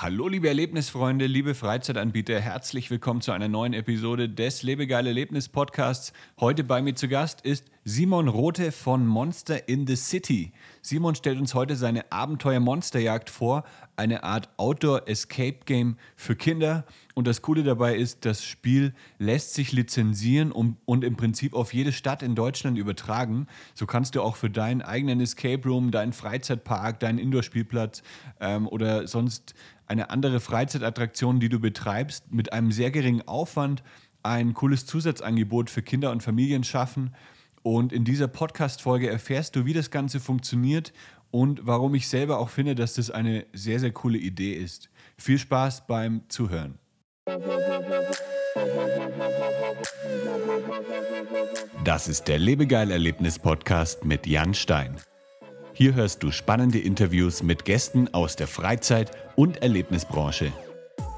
Hallo liebe Erlebnisfreunde, liebe Freizeitanbieter, herzlich willkommen zu einer neuen Episode des Lebegeil Erlebnis Podcasts. Heute bei mir zu Gast ist Simon Rote von Monster in the City. Simon stellt uns heute seine Abenteuer Monsterjagd vor, eine Art Outdoor Escape Game für Kinder. Und das Coole dabei ist, das Spiel lässt sich lizenzieren und, und im Prinzip auf jede Stadt in Deutschland übertragen. So kannst du auch für deinen eigenen Escape Room, deinen Freizeitpark, deinen Indoor-Spielplatz ähm, oder sonst eine andere Freizeitattraktion, die du betreibst, mit einem sehr geringen Aufwand ein cooles Zusatzangebot für Kinder und Familien schaffen. Und in dieser Podcast-Folge erfährst du, wie das Ganze funktioniert und warum ich selber auch finde, dass das eine sehr, sehr coole Idee ist. Viel Spaß beim Zuhören. Das ist der Lebegeil-Erlebnis-Podcast mit Jan Stein. Hier hörst du spannende Interviews mit Gästen aus der Freizeit- und Erlebnisbranche.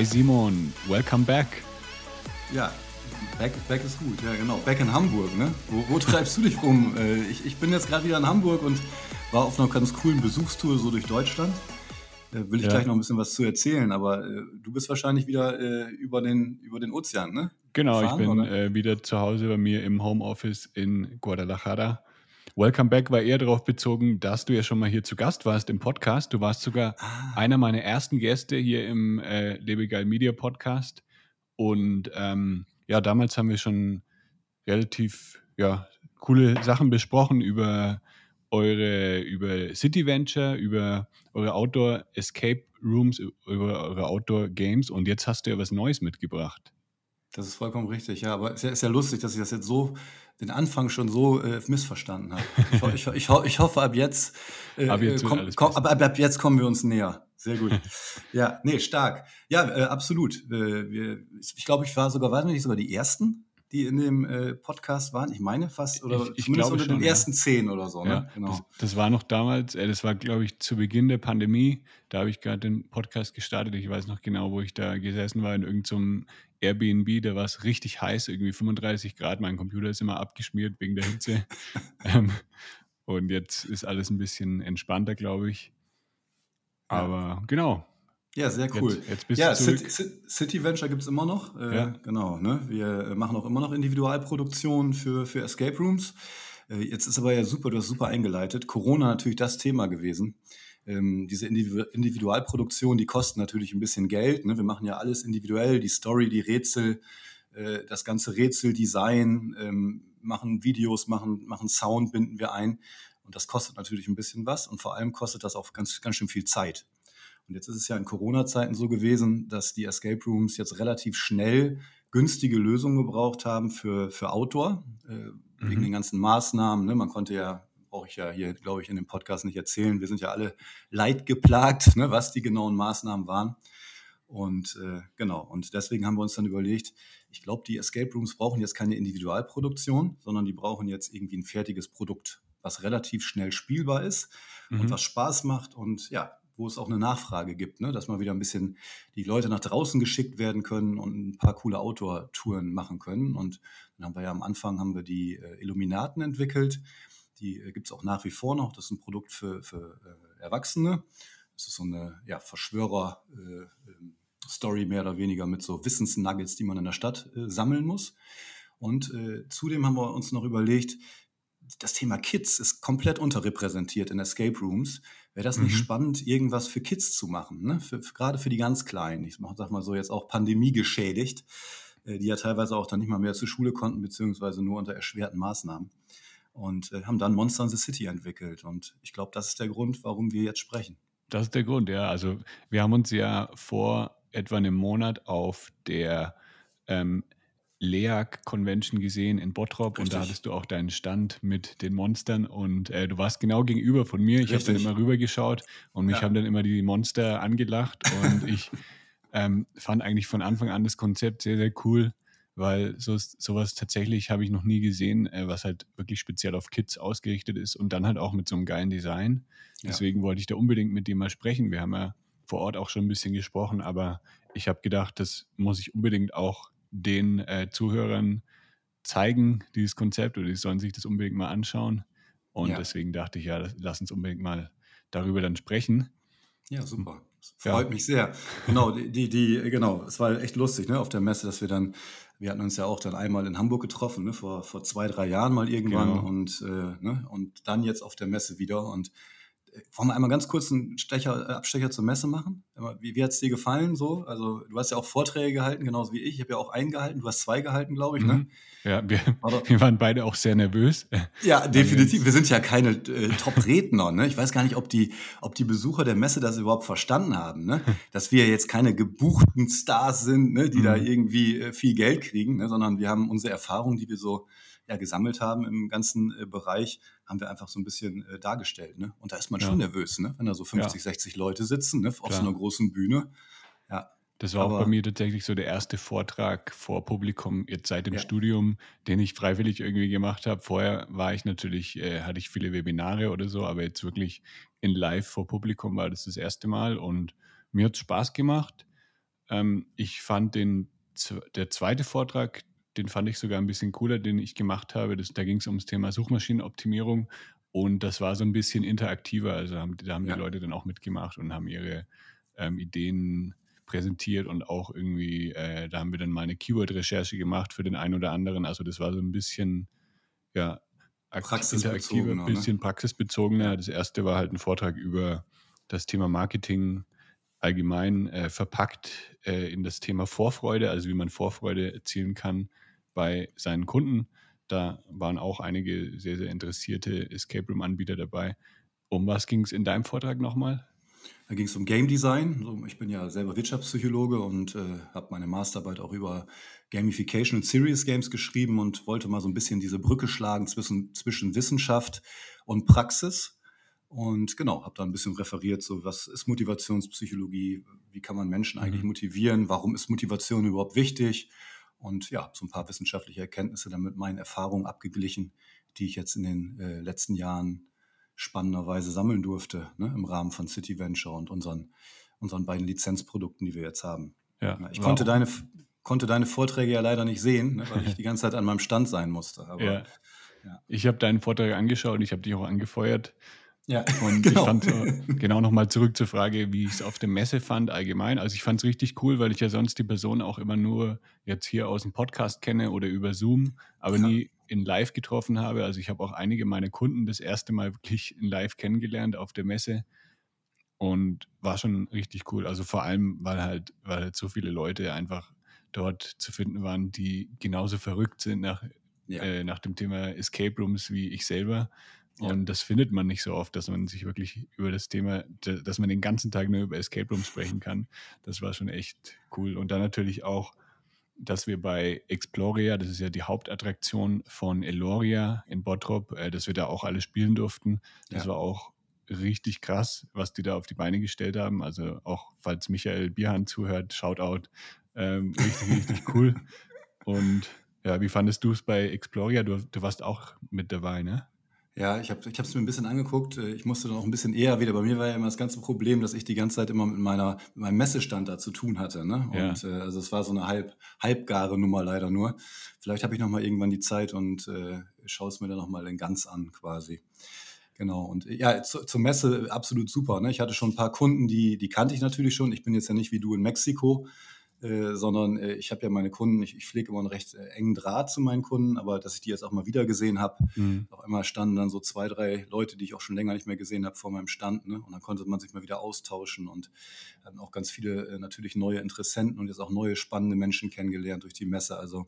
Hi Simon, welcome back. Ja, back, back ist gut, ja genau. Back in Hamburg, ne? Wo, wo treibst du dich rum? Äh, ich, ich bin jetzt gerade wieder in Hamburg und war auf einer ganz coolen Besuchstour so durch Deutschland. Da will ich ja. gleich noch ein bisschen was zu erzählen, aber äh, du bist wahrscheinlich wieder äh, über, den, über den Ozean, ne? Genau, Fahren, ich bin äh, wieder zu Hause bei mir im Homeoffice in Guadalajara Welcome Back war eher darauf bezogen, dass du ja schon mal hier zu Gast warst im Podcast. Du warst sogar ah. einer meiner ersten Gäste hier im äh, Lebegeil Media Podcast. Und ähm, ja, damals haben wir schon relativ ja, coole Sachen besprochen über eure über City Venture, über eure Outdoor Escape Rooms, über eure Outdoor Games und jetzt hast du ja was Neues mitgebracht. Das ist vollkommen richtig, ja. Aber es ist ja, ist ja lustig, dass ich das jetzt so, den Anfang schon so äh, missverstanden habe. Ich, ich, ich, ich, hoffe, ab jetzt, äh, ab, jetzt komm, komm, ab, ab, jetzt kommen wir uns näher. Sehr gut. ja, nee, stark. Ja, äh, absolut. Äh, wir, ich glaube, ich war sogar, waren wir nicht sogar die Ersten, die in dem äh, Podcast waren? Ich meine fast, oder ich, ich zumindest unter schon, den ersten zehn oder so. Ne? Ja, genau. Das, das, war noch damals, äh, das war, glaube ich, zu Beginn der Pandemie. Da habe ich gerade den Podcast gestartet. Ich weiß noch genau, wo ich da gesessen war, in irgendeinem Airbnb. Da war es richtig heiß, irgendwie 35 Grad. Mein Computer ist immer abgeschmiert wegen der Hitze. ähm, und jetzt ist alles ein bisschen entspannter, glaube ich. Aber ja. genau, ja, sehr cool. Jetzt, jetzt bist ja, du zurück. City, City Venture gibt es immer noch. Äh, ja. Genau, ne? Wir machen auch immer noch Individualproduktionen für, für Escape Rooms. Äh, jetzt ist aber ja super, du hast super eingeleitet. Corona natürlich das Thema gewesen. Ähm, diese Individualproduktion, die kosten natürlich ein bisschen Geld. Ne? Wir machen ja alles individuell, die Story, die Rätsel, äh, das ganze Rätseldesign, ähm, machen Videos, machen, machen Sound, binden wir ein. Und das kostet natürlich ein bisschen was und vor allem kostet das auch ganz, ganz schön viel Zeit. Und jetzt ist es ja in Corona-Zeiten so gewesen, dass die Escape Rooms jetzt relativ schnell günstige Lösungen gebraucht haben für, für Outdoor, äh, mhm. wegen den ganzen Maßnahmen. Ne? Man konnte ja, brauche ich ja hier, glaube ich, in dem Podcast nicht erzählen, wir sind ja alle leidgeplagt, ne, was die genauen Maßnahmen waren. Und äh, genau, und deswegen haben wir uns dann überlegt, ich glaube, die Escape Rooms brauchen jetzt keine Individualproduktion, sondern die brauchen jetzt irgendwie ein fertiges Produkt, was relativ schnell spielbar ist mhm. und was Spaß macht. Und ja, wo es auch eine Nachfrage gibt, ne? dass mal wieder ein bisschen die Leute nach draußen geschickt werden können und ein paar coole Outdoor-Touren machen können. Und dann haben wir ja am Anfang haben wir die äh, Illuminaten entwickelt. Die äh, gibt es auch nach wie vor noch. Das ist ein Produkt für, für äh, Erwachsene. Das ist so eine ja, Verschwörer-Story äh, ähm, mehr oder weniger mit so Wissensnuggets, die man in der Stadt äh, sammeln muss. Und zudem haben wir uns noch überlegt, das Thema Kids ist komplett unterrepräsentiert in Escape Rooms. Wäre das nicht mhm. spannend, irgendwas für Kids zu machen? Ne? Für, für, gerade für die ganz Kleinen. Ich sag mal so jetzt auch Pandemie geschädigt, die ja teilweise auch dann nicht mal mehr zur Schule konnten, beziehungsweise nur unter erschwerten Maßnahmen. Und äh, haben dann Monster in the City entwickelt. Und ich glaube, das ist der Grund, warum wir jetzt sprechen. Das ist der Grund, ja. Also wir haben uns ja vor etwa einem Monat auf der ähm, LEAG Convention gesehen in Bottrop Richtig. und da hattest du auch deinen Stand mit den Monstern und äh, du warst genau gegenüber von mir. Ich habe dann immer rübergeschaut und mich ja. haben dann immer die Monster angelacht und ich Ähm, fand eigentlich von Anfang an das Konzept sehr, sehr cool, weil so, sowas tatsächlich habe ich noch nie gesehen, äh, was halt wirklich speziell auf Kids ausgerichtet ist und dann halt auch mit so einem geilen Design. Deswegen ja. wollte ich da unbedingt mit dem mal sprechen. Wir haben ja vor Ort auch schon ein bisschen gesprochen, aber ich habe gedacht, das muss ich unbedingt auch den äh, Zuhörern zeigen, dieses Konzept, oder die sollen sich das unbedingt mal anschauen. Und ja. deswegen dachte ich, ja, lass uns unbedingt mal darüber dann sprechen. Ja, super. freut ja. mich sehr. Genau, die, die, die, genau, es war echt lustig, ne, auf der Messe, dass wir dann, wir hatten uns ja auch dann einmal in Hamburg getroffen, ne, vor, vor zwei, drei Jahren mal irgendwann genau. und, äh, ne, und dann jetzt auf der Messe wieder. Und wollen wir einmal ganz kurz einen Stecher, äh, Abstecher zur Messe machen? Wie, wie hat es dir gefallen so? Also du hast ja auch Vorträge gehalten, genauso wie ich. Ich habe ja auch einen gehalten, du hast zwei gehalten, glaube ich. Ne? Mhm. Ja, wir, wir, waren beide auch sehr nervös. Ja, definitiv. Wir sind ja keine äh, Top-Redner. Ne? Ich weiß gar nicht, ob die, ob die Besucher der Messe das überhaupt verstanden haben. Ne? Dass wir jetzt keine gebuchten Stars sind, ne? die mhm. da irgendwie äh, viel Geld kriegen, ne? sondern wir haben unsere Erfahrungen, die wir so ja, gesammelt haben im ganzen äh, Bereich, haben wir einfach so ein bisschen äh, dargestellt. Ne? Und da ist man ja. schon nervös, ne? wenn da so 50, ja. 60 Leute sitzen ne? auf Klar. so einer großen Bühne. Ja. Das war Aber, auch bei mir tatsächlich so der erste Vortrag vor Publikum jetzt seit dem ja. Studium, den ich freiwillig irgendwie gemacht habe. Vorher war ich natürlich, äh, hatte ich viele Webinare oder so, aber jetzt wirklich in Live vor Publikum war das das erste Mal und mir hat es Spaß gemacht. Ähm, ich fand den, der zweite Vortrag, den fand ich sogar ein bisschen cooler, den ich gemacht habe. Das, da ging es ums Thema Suchmaschinenoptimierung und das war so ein bisschen interaktiver. Also haben, da haben ja. die Leute dann auch mitgemacht und haben ihre ähm, Ideen präsentiert und auch irgendwie, äh, da haben wir dann mal eine Keyword-Recherche gemacht für den einen oder anderen. Also das war so ein bisschen, ja, interaktiver, ein ne? bisschen ne? praxisbezogener. Das erste war halt ein Vortrag über das Thema Marketing allgemein äh, verpackt äh, in das Thema Vorfreude, also wie man Vorfreude erzielen kann bei seinen Kunden. Da waren auch einige sehr, sehr interessierte Escape Room-Anbieter dabei. Um was ging es in deinem Vortrag nochmal? Da ging es um Game Design. Ich bin ja selber Wirtschaftspsychologe und äh, habe meine Masterarbeit auch über Gamification und Serious Games geschrieben und wollte mal so ein bisschen diese Brücke schlagen zwischen, zwischen Wissenschaft und Praxis. Und genau, habe da ein bisschen referiert, so was ist Motivationspsychologie, wie kann man Menschen eigentlich mhm. motivieren, warum ist Motivation überhaupt wichtig und ja, so ein paar wissenschaftliche Erkenntnisse dann mit meinen Erfahrungen abgeglichen, die ich jetzt in den äh, letzten Jahren spannenderweise sammeln durfte, ne, im Rahmen von City Venture und unseren, unseren beiden Lizenzprodukten, die wir jetzt haben. Ja, ich konnte deine, konnte deine Vorträge ja leider nicht sehen, ne, weil ich die ganze Zeit an meinem Stand sein musste. Aber, ja. Ja. Ich habe deinen Vortrag angeschaut und ich habe dich auch angefeuert. Ja, und genau. ich fand äh, genau nochmal zurück zur Frage, wie ich es auf der Messe fand allgemein. Also ich fand es richtig cool, weil ich ja sonst die Person auch immer nur jetzt hier aus dem Podcast kenne oder über Zoom, aber ja. nie in Live getroffen habe. Also ich habe auch einige meiner Kunden das erste Mal wirklich in Live kennengelernt auf der Messe und war schon richtig cool. Also vor allem, weil halt, weil halt so viele Leute einfach dort zu finden waren, die genauso verrückt sind nach, ja. äh, nach dem Thema Escape Rooms wie ich selber. Und das findet man nicht so oft, dass man sich wirklich über das Thema, dass man den ganzen Tag nur über Escape Rooms sprechen kann. Das war schon echt cool. Und dann natürlich auch, dass wir bei Exploria, das ist ja die Hauptattraktion von Eloria in Bottrop, äh, dass wir da auch alle spielen durften. Das ja. war auch richtig krass, was die da auf die Beine gestellt haben. Also auch falls Michael Bierhand zuhört, Shoutout. Ähm, richtig, richtig cool. Und ja, wie fandest du es bei Exploria? Du, du warst auch mit dabei, ne? Ja, ich habe es mir ein bisschen angeguckt. Äh, ich musste dann auch ein bisschen eher wieder. Bei mir war ja immer das ganze Problem, dass ich die ganze Zeit immer mit meiner mit meinem Messestand da zu tun hatte. Ne? Ja. Und äh, also es war so eine halb halbgare Nummer leider nur. Vielleicht habe ich noch mal irgendwann die Zeit und äh, schaue es mir dann noch mal in ganz an quasi. Genau. Und ja, zu, zur Messe absolut super. Ne? Ich hatte schon ein paar Kunden, die die kannte ich natürlich schon. Ich bin jetzt ja nicht wie du in Mexiko. Äh, sondern äh, ich habe ja meine Kunden, ich, ich pflege immer einen recht äh, engen Draht zu meinen Kunden, aber dass ich die jetzt auch mal wieder gesehen habe, mhm. auf einmal standen dann so zwei, drei Leute, die ich auch schon länger nicht mehr gesehen habe, vor meinem Stand. Ne? Und dann konnte man sich mal wieder austauschen und hatten auch ganz viele äh, natürlich neue Interessenten und jetzt auch neue spannende Menschen kennengelernt durch die Messe. Also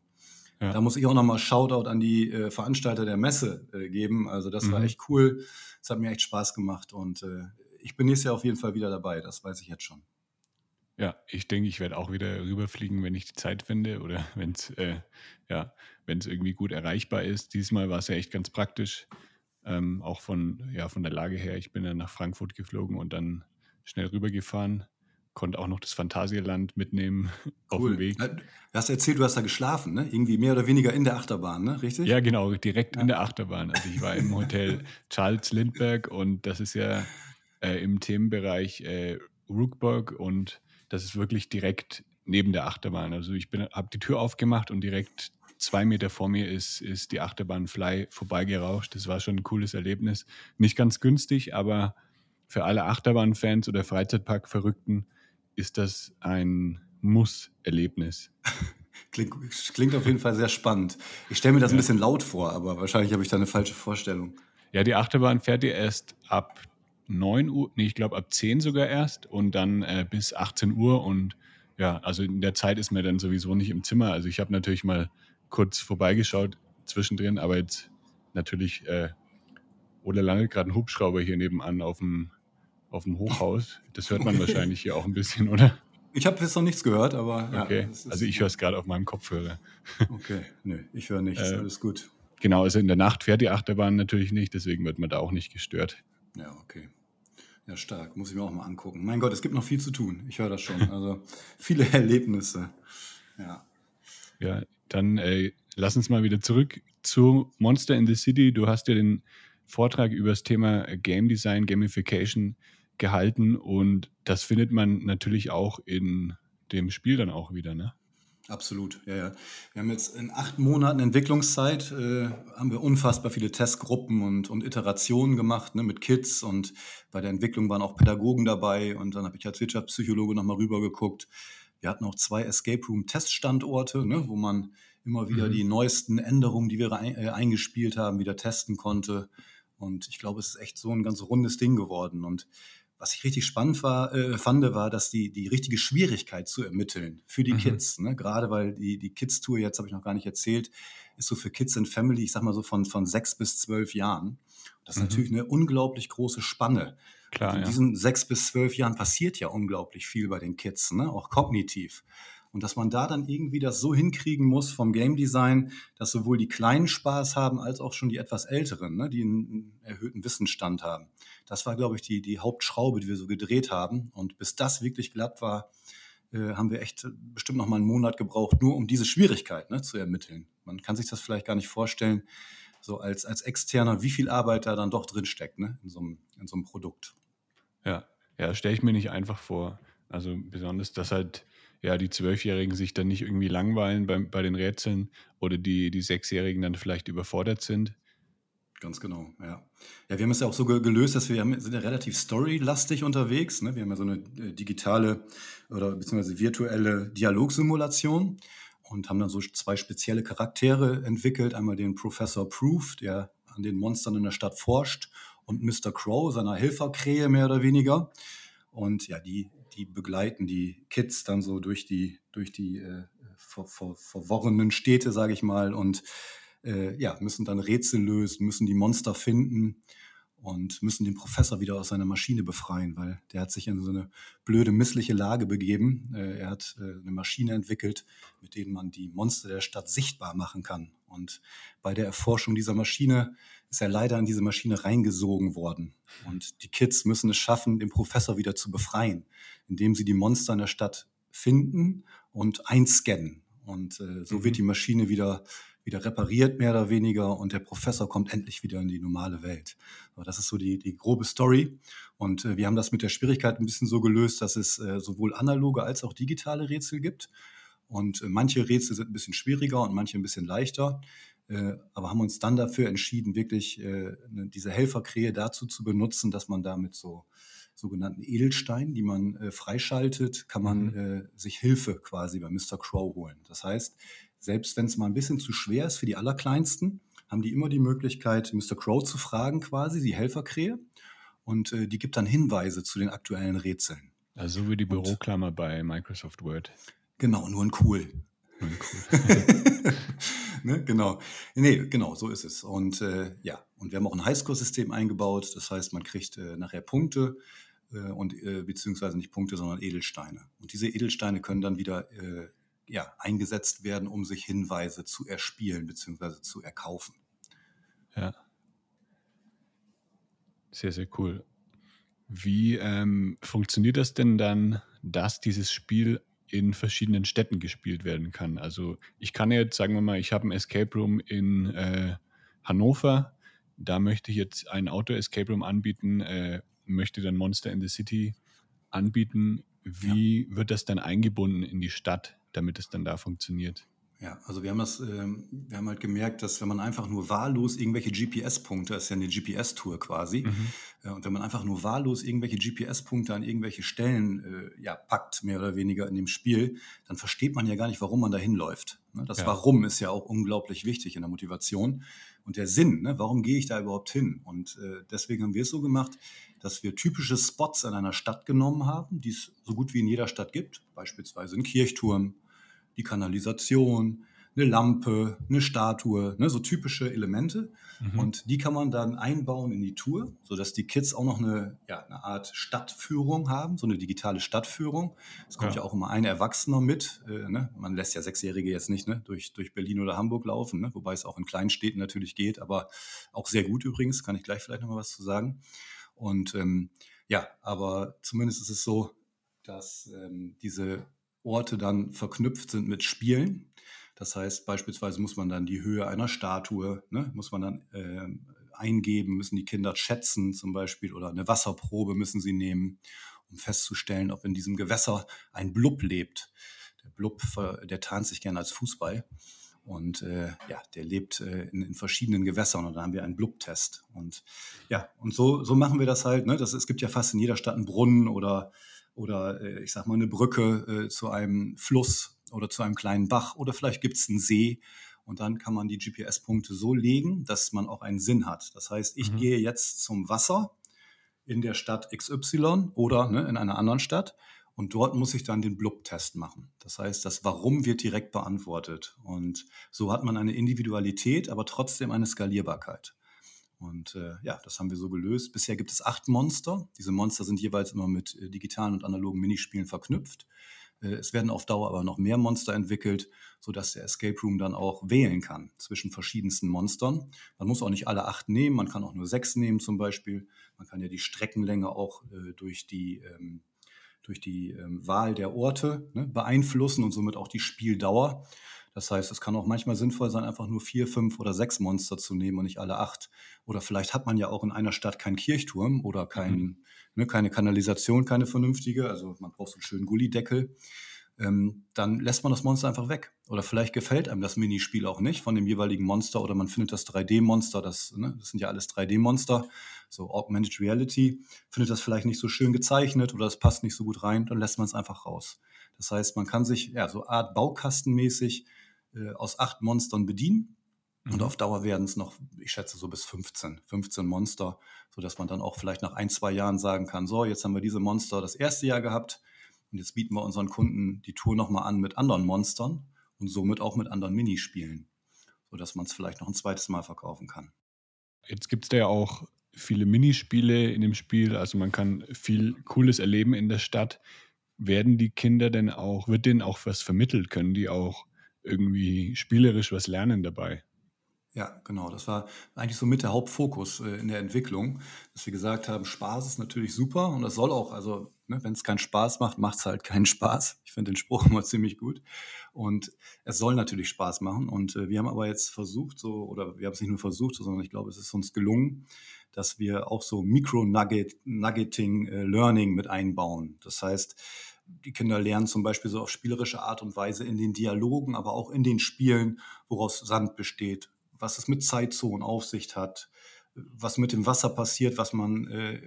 ja. da muss ich auch nochmal Shoutout an die äh, Veranstalter der Messe äh, geben. Also das mhm. war echt cool. Es hat mir echt Spaß gemacht und ich bin nächstes Jahr auf jeden Fall wieder dabei, das weiß ich jetzt schon. Ja, ich denke, ich werde auch wieder rüberfliegen, wenn ich die Zeit finde oder wenn es äh, ja, irgendwie gut erreichbar ist. Diesmal war es ja echt ganz praktisch, ähm, auch von, ja, von der Lage her. Ich bin dann nach Frankfurt geflogen und dann schnell rübergefahren konnte auch noch das Phantasialand mitnehmen cool. auf dem Weg. Du hast erzählt, du hast da geschlafen, ne? Irgendwie mehr oder weniger in der Achterbahn, ne? Richtig? Ja, genau, direkt ja. in der Achterbahn. Also ich war im Hotel Charles Lindbergh und das ist ja äh, im Themenbereich äh, Rookburg und das ist wirklich direkt neben der Achterbahn. Also ich habe die Tür aufgemacht und direkt zwei Meter vor mir ist, ist die Achterbahn Fly vorbeigerauscht. Das war schon ein cooles Erlebnis. Nicht ganz günstig, aber für alle Achterbahnfans oder Freizeitpark-Verrückten ist das ein Muss-Erlebnis. Klingt, klingt auf jeden Fall sehr spannend. Ich stelle mir das ja. ein bisschen laut vor, aber wahrscheinlich habe ich da eine falsche Vorstellung. Ja, die Achterbahn fährt ihr erst ab 9 Uhr, nee, ich glaube ab 10 sogar erst und dann äh, bis 18 Uhr und ja, also in der Zeit ist mir dann sowieso nicht im Zimmer. Also ich habe natürlich mal kurz vorbeigeschaut zwischendrin, aber jetzt natürlich äh, oder lange gerade ein Hubschrauber hier nebenan auf dem, auf dem Hochhaus. Das hört man wahrscheinlich hier auch ein bisschen, oder? Ich habe jetzt noch nichts gehört, aber ja. Okay, also ich höre es gerade auf meinem Kopfhörer. Okay, nö, ich höre nichts, äh, alles gut. Genau, also in der Nacht fährt die Achterbahn natürlich nicht, deswegen wird man da auch nicht gestört. Ja, okay. Ja, stark. Muss ich mir auch mal angucken. Mein Gott, es gibt noch viel zu tun. Ich höre das schon. Also viele Erlebnisse. Ja. Ja, dann äh, lass uns mal wieder zurück zu Monster in the City. Du hast ja den Vortrag über das Thema Game Design, Gamification gehalten und das findet man natürlich auch in dem Spiel dann auch wieder, ne? Absolut, ja, ja. Wir haben jetzt in acht Monaten Entwicklungszeit, äh, haben wir unfassbar viele Testgruppen und, und Iterationen gemacht ne, mit Kids und bei der Entwicklung waren auch Pädagogen dabei und dann habe ich als Wirtschaftspsychologe nochmal rübergeguckt. Wir hatten auch zwei Escape Room Teststandorte, ne, wo man immer wieder mhm. die neuesten Änderungen, die wir rein, äh, eingespielt haben, wieder testen konnte. Und ich glaube, es ist echt so ein ganz rundes Ding geworden. Und was ich richtig spannend war, äh, fand, war, dass die, die richtige Schwierigkeit zu ermitteln für die mhm. Kids, ne? gerade weil die, die Kids-Tour, jetzt habe ich noch gar nicht erzählt, ist so für Kids and Family, ich sag mal so von, von sechs bis zwölf Jahren. Das ist mhm. natürlich eine unglaublich große Spanne. Klar, in diesen sechs bis zwölf Jahren passiert ja unglaublich viel bei den Kids, ne? auch kognitiv. Und dass man da dann irgendwie das so hinkriegen muss vom Game Design, dass sowohl die Kleinen Spaß haben, als auch schon die etwas Älteren, ne, die einen erhöhten Wissensstand haben. Das war, glaube ich, die, die Hauptschraube, die wir so gedreht haben. Und bis das wirklich glatt war, äh, haben wir echt bestimmt noch mal einen Monat gebraucht, nur um diese Schwierigkeit ne, zu ermitteln. Man kann sich das vielleicht gar nicht vorstellen, so als, als Externer, wie viel Arbeit da dann doch drin steckt ne, in, so einem, in so einem Produkt. Ja, ja stelle ich mir nicht einfach vor. Also besonders, dass halt ja, die Zwölfjährigen sich dann nicht irgendwie langweilen bei, bei den Rätseln oder die, die Sechsjährigen dann vielleicht überfordert sind. Ganz genau, ja. Ja, wir haben es ja auch so gelöst, dass wir sind ja relativ storylastig unterwegs. Ne? Wir haben ja so eine äh, digitale oder beziehungsweise virtuelle Dialogsimulation und haben dann so zwei spezielle Charaktere entwickelt. Einmal den Professor Proof, der an den Monstern in der Stadt forscht, und Mr. Crow, seiner Helferkrähe mehr oder weniger. Und ja, die die begleiten die Kids dann so durch die, durch die äh, ver, ver, verworrenen Städte, sage ich mal, und äh, ja, müssen dann Rätsel lösen, müssen die Monster finden und müssen den Professor wieder aus seiner Maschine befreien, weil der hat sich in so eine blöde, missliche Lage begeben. Äh, er hat äh, eine Maschine entwickelt, mit denen man die Monster der Stadt sichtbar machen kann. Und bei der Erforschung dieser Maschine ist er leider in diese Maschine reingesogen worden. Und die Kids müssen es schaffen, den Professor wieder zu befreien, indem sie die Monster in der Stadt finden und einscannen. Und äh, so mhm. wird die Maschine wieder wieder repariert, mehr oder weniger, und der Professor kommt endlich wieder in die normale Welt. Aber das ist so die, die grobe Story. Und äh, wir haben das mit der Schwierigkeit ein bisschen so gelöst, dass es äh, sowohl analoge als auch digitale Rätsel gibt. Und äh, manche Rätsel sind ein bisschen schwieriger und manche ein bisschen leichter. Äh, aber haben uns dann dafür entschieden, wirklich äh, ne, diese Helferkrähe dazu zu benutzen, dass man damit so sogenannten Edelsteinen, die man äh, freischaltet, kann man mhm. äh, sich Hilfe quasi bei Mr. Crow holen. Das heißt, selbst wenn es mal ein bisschen zu schwer ist für die Allerkleinsten, haben die immer die Möglichkeit, Mr. Crow zu fragen, quasi, die Helferkrähe. Und äh, die gibt dann Hinweise zu den aktuellen Rätseln. Also so wie die Büroklammer und, bei Microsoft Word. Genau, nur ein cool. Nur ein cool. ne, genau. Nee, genau, so ist es. Und äh, ja, und wir haben auch ein Highscore-System eingebaut. Das heißt, man kriegt äh, nachher Punkte äh, und äh, beziehungsweise nicht Punkte, sondern Edelsteine. Und diese Edelsteine können dann wieder äh, ja, eingesetzt werden, um sich Hinweise zu erspielen bzw. zu erkaufen. Ja. Sehr, sehr cool. Wie ähm, funktioniert das denn dann, dass dieses Spiel in verschiedenen Städten gespielt werden kann? Also ich kann jetzt, sagen wir mal, ich habe ein Escape Room in äh, Hannover, da möchte ich jetzt ein Auto-Escape Room anbieten, äh, möchte dann Monster in the City anbieten. Wie ja. wird das dann eingebunden in die Stadt, damit es dann da funktioniert? Ja, also wir haben das, ähm, wir haben halt gemerkt, dass wenn man einfach nur wahllos irgendwelche GPS-Punkte, das ist ja eine GPS-Tour quasi, mhm. äh, und wenn man einfach nur wahllos irgendwelche GPS-Punkte an irgendwelche Stellen äh, ja, packt, mehr oder weniger in dem Spiel, dann versteht man ja gar nicht, warum man da hinläuft. Ne? Das ja. Warum ist ja auch unglaublich wichtig in der Motivation. Und der Sinn, ne? warum gehe ich da überhaupt hin? Und äh, deswegen haben wir es so gemacht, dass wir typische Spots in einer Stadt genommen haben, die es so gut wie in jeder Stadt gibt, beispielsweise ein Kirchturm, die Kanalisation, eine Lampe, eine Statue, ne, so typische Elemente. Mhm. Und die kann man dann einbauen in die Tour, sodass die Kids auch noch eine, ja, eine Art Stadtführung haben, so eine digitale Stadtführung. Es kommt ja. ja, auch immer ein Erwachsener mit. Äh, ne? Man lässt ja Sechsjährige jetzt nicht ne, durch, durch Berlin oder Hamburg laufen, ne? wobei es auch in kleinen Städten natürlich geht, aber auch sehr gut übrigens, kann ich gleich vielleicht noch mal was zu sagen. Und ähm, ja, aber zumindest ist es so, dass ähm, diese Orte dann verknüpft sind mit Spielen. Das heißt, beispielsweise muss man dann die Höhe einer Statue, ne, muss man dann äh, eingeben, müssen die Kinder schätzen zum Beispiel oder eine Wasserprobe müssen sie nehmen, um festzustellen, ob in diesem Gewässer ein Blub lebt. Der Blub, der tarnt sich gerne als Fußball. Und äh, ja, der lebt äh, in, in, verschiedenen Gewässern und da haben wir einen Blub-Test. Und ja, und so, so machen wir das halt. Ne? Das, es gibt ja fast in jeder Stadt einen Brunnen oder oder äh, ich sag mal eine Brücke äh, zu einem Fluss oder zu einem kleinen Bach oder vielleicht gibt es einen See. Und dann kann man die GPS-Punkte so legen, dass man auch einen Sinn hat. Das heißt, ich mhm. gehe jetzt zum Wasser in der Stadt XY oder ne, in einer anderen Stadt und dort muss ich dann den Blub-Test machen. Das heißt, das Warum wird direkt beantwortet. Und so hat man eine Individualität, aber trotzdem eine Skalierbarkeit. Und äh, ja, das haben wir so gelöst. Bisher gibt es acht Monster. Diese Monster sind jeweils immer mit äh, digitalen und analogen Minispielen verknüpft. Äh, es werden auf Dauer aber noch mehr Monster entwickelt, sodass der Escape Room dann auch wählen kann zwischen verschiedensten Monstern. Man muss auch nicht alle acht nehmen, man kann auch nur sechs nehmen zum Beispiel. Man kann ja die Streckenlänge auch äh, durch die, ähm, durch die ähm, Wahl der Orte ne, beeinflussen und somit auch die Spieldauer. Das heißt, es kann auch manchmal sinnvoll sein, einfach nur vier, fünf oder sechs Monster zu nehmen und nicht alle acht. Oder vielleicht hat man ja auch in einer Stadt keinen Kirchturm oder kein, mhm. ne, keine Kanalisation, keine vernünftige. Also man braucht so einen schönen Gullideckel. Ähm, dann lässt man das Monster einfach weg. Oder vielleicht gefällt einem das Minispiel auch nicht von dem jeweiligen Monster oder man findet das 3D-Monster, das, ne, das sind ja alles 3D-Monster, so Augmented Reality, findet das vielleicht nicht so schön gezeichnet oder es passt nicht so gut rein, dann lässt man es einfach raus. Das heißt, man kann sich ja so Art Baukastenmäßig äh, aus acht Monstern bedienen. Mhm. Und auf Dauer werden es noch, ich schätze, so bis 15, 15 Monster, sodass man dann auch vielleicht nach ein, zwei Jahren sagen kann, so, jetzt haben wir diese Monster das erste Jahr gehabt und jetzt bieten wir unseren Kunden die Tour nochmal an mit anderen Monstern und somit auch mit anderen Minispielen, sodass man es vielleicht noch ein zweites Mal verkaufen kann. Jetzt gibt es da ja auch viele Minispiele in dem Spiel, also man kann viel Cooles erleben in der Stadt. Werden die Kinder denn auch, wird denen auch was vermittelt? Können die auch irgendwie spielerisch was lernen dabei. Ja, genau. Das war eigentlich so mit der Hauptfokus äh, in der Entwicklung, dass wir gesagt haben, Spaß ist natürlich super und das soll auch, also ne, wenn es keinen Spaß macht, macht es halt keinen Spaß. Ich finde den Spruch immer ziemlich gut. Und es soll natürlich Spaß machen. Und äh, wir haben aber jetzt versucht, so, oder wir haben es nicht nur versucht, sondern ich glaube, es ist uns gelungen, dass wir auch so Micro-Nuggeting, äh, Learning mit einbauen. Das heißt, die Kinder lernen zum Beispiel so auf spielerische Art und Weise in den Dialogen, aber auch in den Spielen, woraus Sand besteht, was es mit Zeitzonen auf sich hat, was mit dem Wasser passiert, was man äh,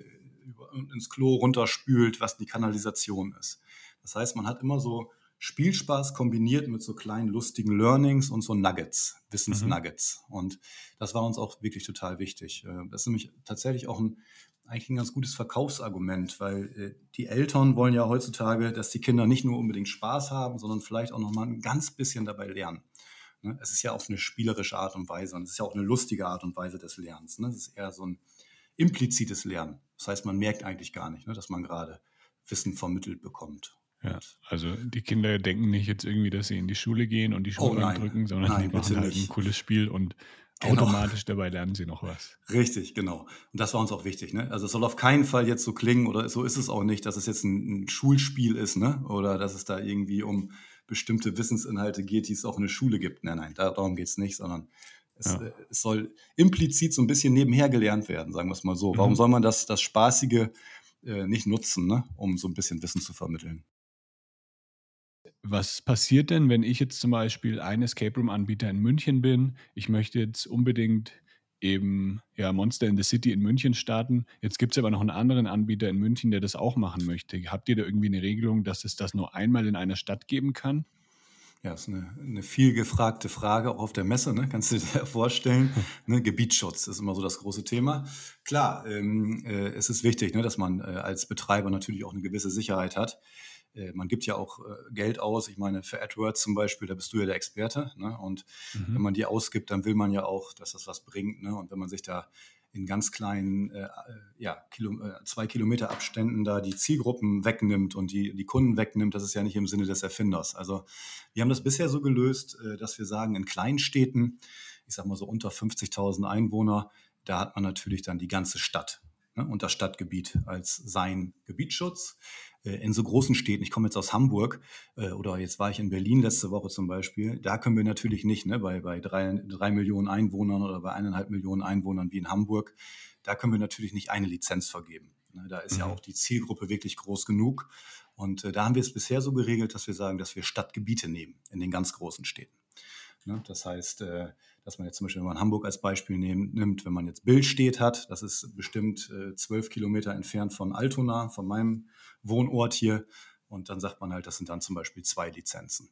ins Klo runterspült, was die Kanalisation ist. Das heißt, man hat immer so Spielspaß kombiniert mit so kleinen lustigen Learnings und so Nuggets, Wissensnuggets. Mhm. Und das war uns auch wirklich total wichtig. Äh, das ist nämlich tatsächlich auch ein eigentlich ein ganz gutes Verkaufsargument, weil äh, die Eltern wollen ja heutzutage, dass die Kinder nicht nur unbedingt Spaß haben, sondern vielleicht auch noch mal ein ganz bisschen dabei lernen. Ne? Es ist ja auf eine spielerische Art und Weise und es ist ja auch eine lustige Art und Weise des Lernens. Ne? Es ist eher so ein implizites Lernen. Das heißt, man merkt eigentlich gar nicht, ne, dass man gerade Wissen vermittelt bekommt. Ja, also die Kinder denken nicht jetzt irgendwie, dass sie in die Schule gehen und die Schule oh, drücken, sondern nein, die machen halt ein cooles Spiel und Genau. Automatisch dabei lernen sie noch was. Richtig, genau. Und das war uns auch wichtig. Ne? Also es soll auf keinen Fall jetzt so klingen oder so ist es auch nicht, dass es jetzt ein, ein Schulspiel ist, ne? Oder dass es da irgendwie um bestimmte Wissensinhalte geht, die es auch in der Schule gibt. Nein, nein, darum geht es nicht, sondern es, ja. Äh, es, soll implizit so ein bisschen nebenher gelernt werden, sagen wir es mal so. Warum mhm. soll man das, das Spaßige äh, nicht nutzen, ne? um so ein bisschen Wissen zu vermitteln? Was passiert denn, wenn ich jetzt zum Beispiel ein Escape Room-Anbieter in München bin? Ich möchte jetzt unbedingt eben ja, Monster in the City in München starten. Jetzt gibt es aber noch einen anderen Anbieter in München, der das auch machen möchte. Habt ihr da irgendwie eine Regelung, dass es das nur einmal in einer Stadt geben kann? Ja, ist eine, eine viel gefragte Frage, auch auf der Messe, ne? kannst du dir vorstellen. ne? Gebietsschutz ist immer so das große Thema. Klar, ähm, äh, es ist wichtig, ne, dass man äh, als Betreiber natürlich auch eine gewisse Sicherheit hat. Äh, man gibt ja auch äh, Geld aus. Ich meine, für AdWords zum Beispiel, da bist du ja der Experte. Ne? Und mhm. wenn man die ausgibt, dann will man ja auch, dass das was bringt. Ne? Und wenn man sich da in ganz kleinen, äh, ja, Kilo, äh, zwei Kilometer Abständen da die Zielgruppen wegnimmt und die, die Kunden wegnimmt, das ist ja nicht im Sinne des Erfinders. Also wir haben das bisher so gelöst, äh, dass wir sagen, in kleinen Städten, ich sag mal so unter 50.000 Einwohner, da hat man natürlich dann die ganze Stadt ne, und das Stadtgebiet als sein Gebietsschutz. Äh, in so großen Städten, ich komme jetzt aus Hamburg äh, oder jetzt war ich in Berlin letzte Woche zum Beispiel, da können wir natürlich nicht, ne, bei, bei drei, drei Millionen Einwohnern oder bei eineinhalb Millionen Einwohnern wie in Hamburg, da können wir natürlich nicht eine Lizenz vergeben. Ne, da ist mhm. ja auch die Zielgruppe wirklich groß genug. Und äh, da haben wir es bisher so geregelt, dass wir sagen, dass wir Stadtgebiete nehmen in den ganz großen Städten. Ne, das heißt, äh, dass man jetzt zum Beispiel, wenn man Hamburg als Beispiel nimmt, wenn man jetzt Billstedt hat, das ist bestimmt äh, zwölf Kilometer entfernt von Altona, von meinem Wohnort hier. Und dann sagt man halt, das sind dann zum Beispiel zwei Lizenzen.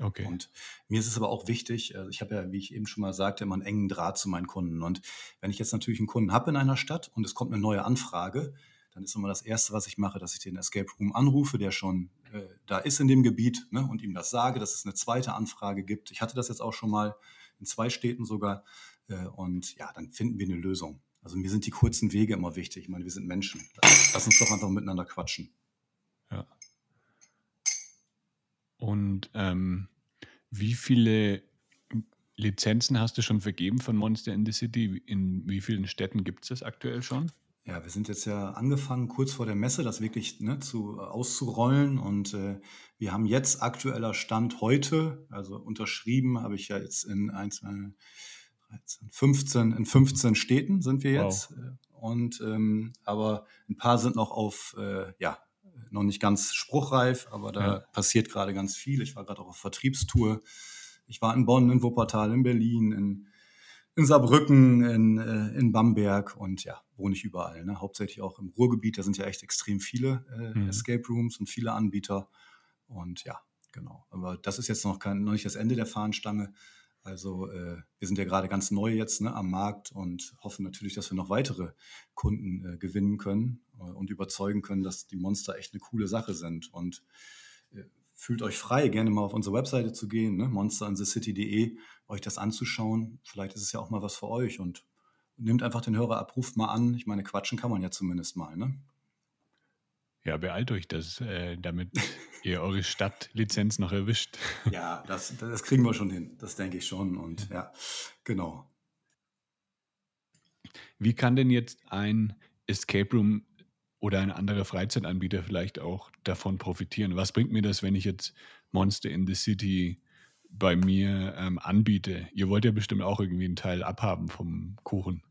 Okay. Und mir ist es aber auch wichtig, also ich habe ja, wie ich eben schon mal sagte, immer einen engen Draht zu meinen Kunden. Und wenn ich jetzt natürlich einen Kunden habe in einer Stadt und es kommt eine neue Anfrage, dann ist immer das Erste, was ich mache, dass ich den Escape Room anrufe, der schon äh, da ist in dem Gebiet ne, und ihm das sage, dass es eine zweite Anfrage gibt. Ich hatte das jetzt auch schon mal in zwei Städten sogar. Äh, und ja, dann finden wir eine Lösung. Also mir sind die kurzen Wege immer wichtig. Ich meine, wir sind Menschen. Lass uns doch einfach miteinander quatschen. Ja. Und ähm, wie viele Lizenzen hast du schon vergeben von Monster in the City? In wie vielen Städten gibt es das aktuell schon? Ja, wir sind jetzt ja angefangen, kurz vor der Messe, das wirklich ne, zu, auszurollen. Und äh, wir haben jetzt aktueller Stand heute, also unterschrieben habe ich ja jetzt in 1, 2, 13, 15, in 15 Städten sind wir jetzt. Wow. Äh, und ähm, aber ein paar sind noch auf, äh, ja, noch nicht ganz spruchreif, aber da ja. passiert gerade ganz viel. Ich war gerade auch auf Vertriebstour. Ich war in Bonn, in Wuppertal, in Berlin, in in Saarbrücken, in, äh, in Bamberg und ja, wohne ich überall. Ne? Hauptsächlich auch im Ruhrgebiet, da sind ja echt extrem viele äh, mhm. Escape Rooms und viele Anbieter. Und ja, genau. Aber das ist jetzt noch, kein, noch nicht das Ende der Fahnenstange. Also äh, wir sind ja gerade ganz neu jetzt ne, am Markt und hoffen natürlich, dass wir noch weitere Kunden äh, gewinnen können äh, und überzeugen können, dass die Monster echt eine coole Sache sind. Und äh, fühlt euch frei, gerne mal auf unsere Webseite zu gehen, ne, monsterinthecity.de, euch das anzuschauen. Vielleicht ist es ja auch mal was für euch und nehmt einfach den Hörer ab, ruft mal an. Ich meine, quatschen kann man ja zumindest mal, ne? Ja, beeilt euch das, äh, damit ihr eure Stadtlizenz noch erwischt. Ja, das, das kriegen wir schon hin. Das denke ich schon. Und ja, genau. Wie kann denn jetzt ein Escape Room oder ein anderer Freizeitanbieter vielleicht auch davon profitieren? Was bringt mir das, wenn ich jetzt Monster in the City bei mir ähm, anbiete? Ihr wollt ja bestimmt auch irgendwie einen Teil abhaben vom Kuchen.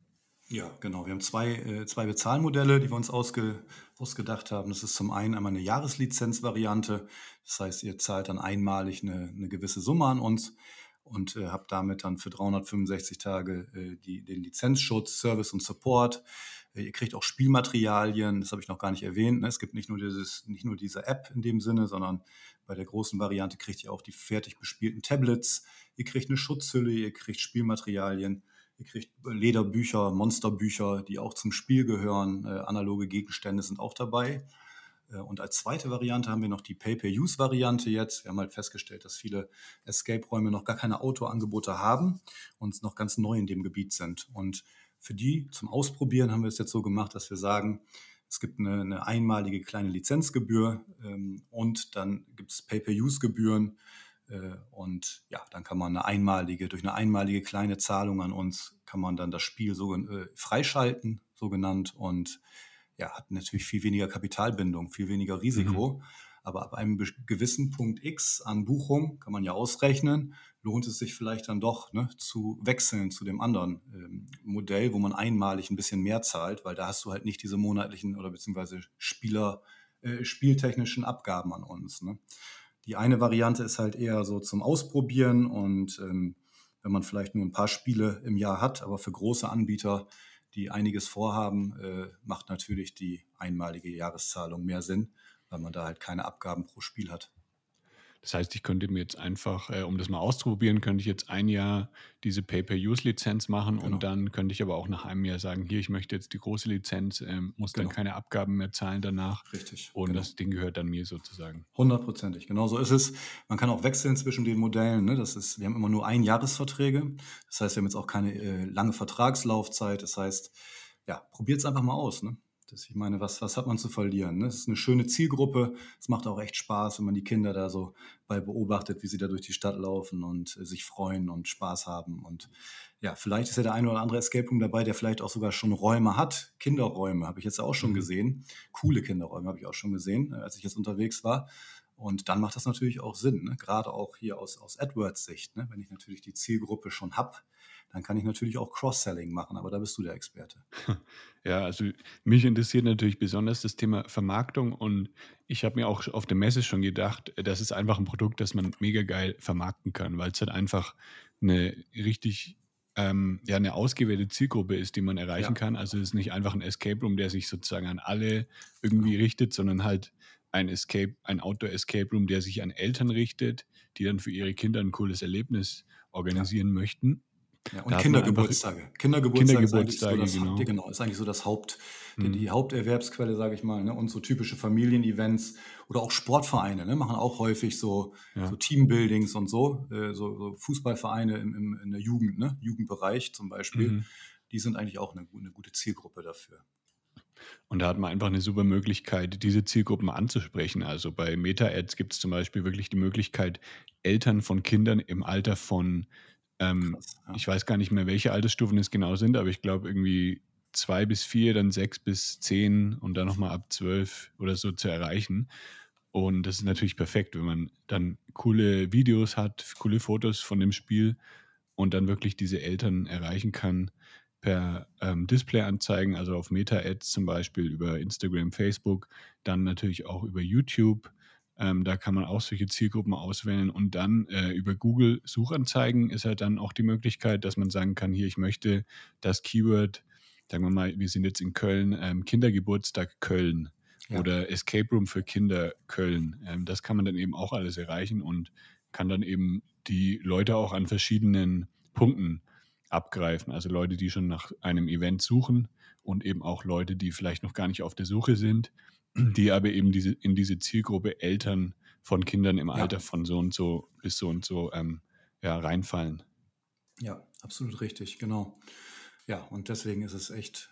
Ja, genau. Wir haben zwei, äh, zwei Bezahlmodelle, die wir uns ausge, ausgedacht haben. Das ist zum einen einmal eine Jahreslizenzvariante. Das heißt, ihr zahlt dann einmalig eine, eine gewisse Summe an uns und äh, habt damit dann für 365 Tage äh, die, den Lizenzschutz, Service und Support. Ihr kriegt auch Spielmaterialien, das habe ich noch gar nicht erwähnt. Ne? Es gibt nicht nur, dieses, nicht nur diese App in dem Sinne, sondern bei der großen Variante kriegt ihr auch die fertig bespielten Tablets. Ihr kriegt eine Schutzhülle, ihr kriegt Spielmaterialien, ihr kriegt Lederbücher, Monsterbücher, die auch zum Spiel gehören. Äh, analoge Gegenstände sind auch dabei. Äh, und als zweite Variante haben wir noch die Pay-per-Use-Variante jetzt. Wir haben halt festgestellt, dass viele Escape-Räume noch gar keine Autoangebote haben und noch ganz neu in dem Gebiet sind. Und für die zum Ausprobieren haben wir es jetzt so gemacht, dass wir sagen, es gibt eine, eine einmalige kleine Lizenzgebühr ähm, und dann gibt es Pay-per-Use-Gebühren, Äh, und ja, dann kann man eine einmalige, durch eine einmalige kleine Zahlung an uns, kann man dann das Spiel so äh, freischalten, so genannt, und ja, hat natürlich viel weniger Kapitalbindung, viel weniger Risiko. Mhm. Aber ab einem gewissen Punkt X an Buchung kann man ja ausrechnen, lohnt es sich vielleicht dann doch ne, zu wechseln zu dem anderen ähm, Modell, wo man einmalig ein bisschen mehr zahlt, weil da hast du halt nicht diese monatlichen oder beziehungsweise Spieler, äh, spieltechnischen Abgaben an uns. Ne? Die eine Variante ist halt eher so zum Ausprobieren und ähm, wenn man vielleicht nur ein paar Spiele im Jahr hat, aber für große Anbieter, die einiges vorhaben, äh, macht natürlich die einmalige Jahreszahlung mehr Sinn, weil man da halt keine Abgaben pro Spiel hat. Das heißt, ich könnte mir jetzt einfach, äh, um das mal auszuprobieren, könnte ich jetzt ein Jahr diese Pay-per-Use-Lizenz machen genau. und dann könnte ich aber auch nach einem Jahr sagen, hier, ich möchte jetzt die große Lizenz, äh, muss genau. dann keine Abgaben mehr zahlen danach. Richtig. Und genau. das Ding gehört dann mir sozusagen. Hundertprozentig, genau so ist es. Man kann auch wechseln zwischen den Modellen. Ne? Das ist, wir haben immer nur Einjahresverträge. Das heißt, wir haben jetzt auch keine äh, lange Vertragslaufzeit. Das heißt, ja, probiert es einfach mal aus. Ne? Das, ich meine, was, was hat man zu verlieren? Ne? Es ist eine schöne Zielgruppe. Es macht auch echt Spaß, wenn man die Kinder da so bei beobachtet, wie sie da durch die Stadt laufen und äh, sich freuen und Spaß haben. Und ja, vielleicht ist ja der eine oder andere Escape Room dabei, der vielleicht auch sogar schon Räume hat. Kinderräume habe ich jetzt auch schon mhm. gesehen. Coole Kinderräume habe ich auch schon gesehen, äh, als ich jetzt unterwegs war. Und dann macht das natürlich auch Sinn, ne? gerade auch hier aus, aus AdWords Sicht. Ne? Wenn ich natürlich die Zielgruppe schon habe, dann kann ich natürlich auch Cross-Selling machen, aber da bist du der Experte. Ja, also mich interessiert natürlich besonders das Thema Vermarktung und ich habe mir auch auf der Messe schon gedacht, das ist einfach ein Produkt, das man mega geil vermarkten kann, weil es halt einfach eine richtig ähm, ja, eine ausgewählte Zielgruppe ist, die man erreichen ja. kann. Also es ist nicht einfach ein Escape Room, der sich sozusagen an alle irgendwie genau. richtet, sondern halt ein Escape, ein Outdoor Escape Room, der sich an Eltern richtet, die dann für ihre Kinder ein cooles Erlebnis organisieren ja. möchten. Ja, und Kindergeburtstage. Kindergeburtstage, Kindergeburtstage ist, so das, genau. genau, ist eigentlich so das Haupt, die, mhm. die Haupterwerbsquelle, sage ich mal. Ne? Und so typische Familienevents oder auch Sportvereine ne? machen auch häufig so, ja. so Teambuildings und so. Äh, so, so, Fußballvereine im, im, in der Jugend, ne? Jugendbereich zum Beispiel. Mhm. Die sind eigentlich auch eine, eine gute Zielgruppe dafür. Und da hat man einfach eine super Möglichkeit, diese Zielgruppen anzusprechen. Also bei Meta-Ads gibt es zum Beispiel wirklich die Möglichkeit, Eltern von Kindern im Alter von ähm, Krass, ja. Ich weiß gar nicht mehr, welche Altersstufen es genau sind, aber ich glaube irgendwie zwei bis vier, dann sechs bis zehn und dann nochmal ab zwölf oder so zu erreichen. Und das ist natürlich perfekt, wenn man dann coole Videos hat, coole Fotos von dem Spiel und dann wirklich diese Eltern erreichen kann per ähm, Displayanzeigen, also auf Meta-Ads zum Beispiel über Instagram, Facebook, dann natürlich auch über YouTube ähm, da kann man auch solche Zielgruppen auswählen und dann äh, über Google Suchanzeigen ist halt dann auch die Möglichkeit, dass man sagen kann, hier, ich möchte das Keyword, sagen wir mal, wir sind jetzt in Köln, ähm, Kindergeburtstag Köln ja. oder Escape Room für Kinder Köln. Ähm, das kann man dann eben auch alles erreichen und kann dann eben die Leute auch an verschiedenen Punkten abgreifen. Also Leute, die schon nach einem Event suchen und eben auch Leute, die vielleicht noch gar nicht auf der Suche sind die aber eben diese, in diese Zielgruppe Eltern von Kindern im Alter ja. von so und so bis so und so ähm, ja, reinfallen. Ja, absolut richtig, genau. Ja, und deswegen ist es echt,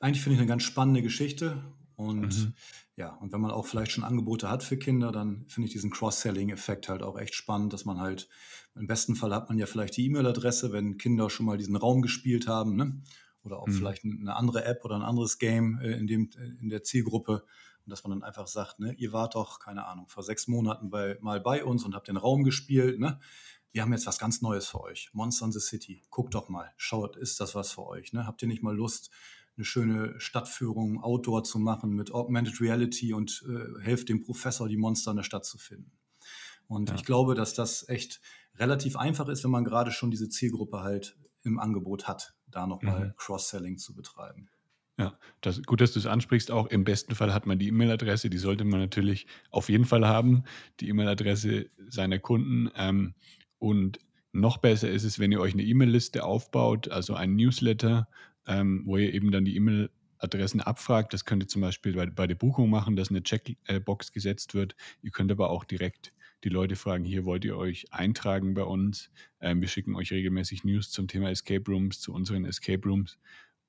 eigentlich finde ich eine ganz spannende Geschichte. Und mhm. ja, und wenn man auch vielleicht schon Angebote hat für Kinder, dann finde ich diesen Cross-Selling-Effekt halt auch echt spannend, dass man halt, im besten Fall hat man ja vielleicht die E-Mail-Adresse, wenn Kinder schon mal diesen Raum gespielt haben, ne? Oder auch mhm. vielleicht eine andere App oder ein anderes Game äh, in, dem, in der Zielgruppe. Und dass man dann einfach sagt, ne, ihr wart doch, keine Ahnung, vor sechs Monaten bei, mal bei uns und habt den Raum gespielt, ne? Wir haben jetzt was ganz Neues für euch. Monster in the City. Guckt doch mal. Schaut, ist das was für euch? Ne? Habt ihr nicht mal Lust, eine schöne Stadtführung Outdoor zu machen mit Augmented Reality und äh, helft dem Professor, die Monster in der Stadt zu finden? Und ja. ich glaube, dass das echt relativ einfach ist, wenn man gerade schon diese Zielgruppe halt im Angebot hat, da nochmal mhm. Cross-Selling zu betreiben. Ja, das, gut, dass du es ansprichst. Auch im besten Fall hat man die E-Mail-Adresse, die sollte man natürlich auf jeden Fall haben, die E-Mail-Adresse seiner Kunden. Ähm, und noch besser ist es, wenn ihr euch eine E-Mail-Liste aufbaut, also ein Newsletter, ähm, wo ihr eben dann die E-Mail-Adressen abfragt. Das könnt ihr zum Beispiel bei, bei der Buchung machen, dass eine Checkbox gesetzt wird. Ihr könnt aber auch direkt die Leute fragen, hier wollt ihr euch eintragen bei uns. Ähm, wir schicken euch regelmäßig News zum Thema Escape Rooms, zu unseren Escape Rooms.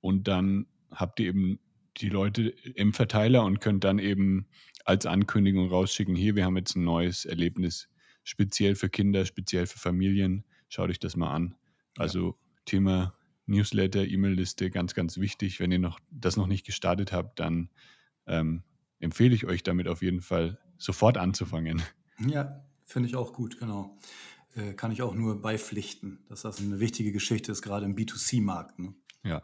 Und dann habt ihr eben die Leute im Verteiler und könnt dann eben als Ankündigung rausschicken, hier, wir haben jetzt ein neues Erlebnis speziell für Kinder, speziell für Familien. Schaut euch das mal an. Also ja. Thema Newsletter, E-Mail-Liste, ganz, ganz wichtig. Wenn ihr noch das noch nicht gestartet habt, dann ähm, empfehle ich euch damit auf jeden Fall sofort anzufangen. Ja, finde ich auch gut, genau. Äh, kann ich auch nur beipflichten, dass das eine wichtige Geschichte ist, gerade im B2C-Markt. Ne? Ja.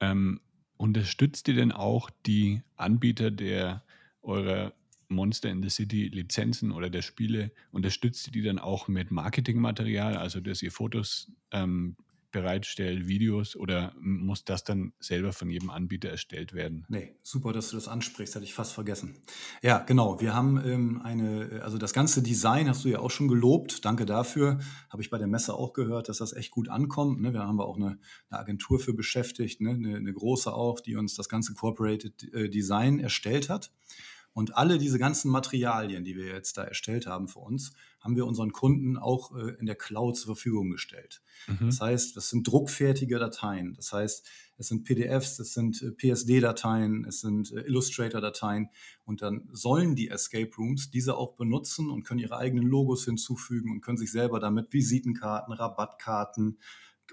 Ähm, unterstützt ihr denn auch die Anbieter der eurer Monster in the City Lizenzen oder der Spiele, unterstützt ihr die dann auch mit Marketingmaterial, also dass ihr Fotos ähm, bereitstellt, Videos oder muss das dann selber von jedem Anbieter erstellt werden? Nee, super, dass du das ansprichst, hatte ich fast vergessen. Ja, genau, wir haben ähm, eine, also das ganze Design hast du ja auch schon gelobt, danke dafür, habe ich bei der Messe auch gehört, dass das echt gut ankommt. Ne? Wir haben auch eine, eine Agentur für beschäftigt, ne? eine, eine, große auch, die uns das ganze Corporated äh, Design erstellt hat. Und alle diese ganzen Materialien, die wir jetzt da erstellt haben für uns, haben wir unseren Kunden auch äh, in der Cloud zur Verfügung gestellt. Mhm. Das heißt, das sind druckfertige Dateien. Das heißt, es sind PDFs, es sind äh, PSD-Dateien, es sind äh, Illustrator-Dateien. Und dann sollen die Escape Rooms diese auch benutzen und können ihre eigenen Logos hinzufügen und können sich selber damit Visitenkarten, Rabattkarten,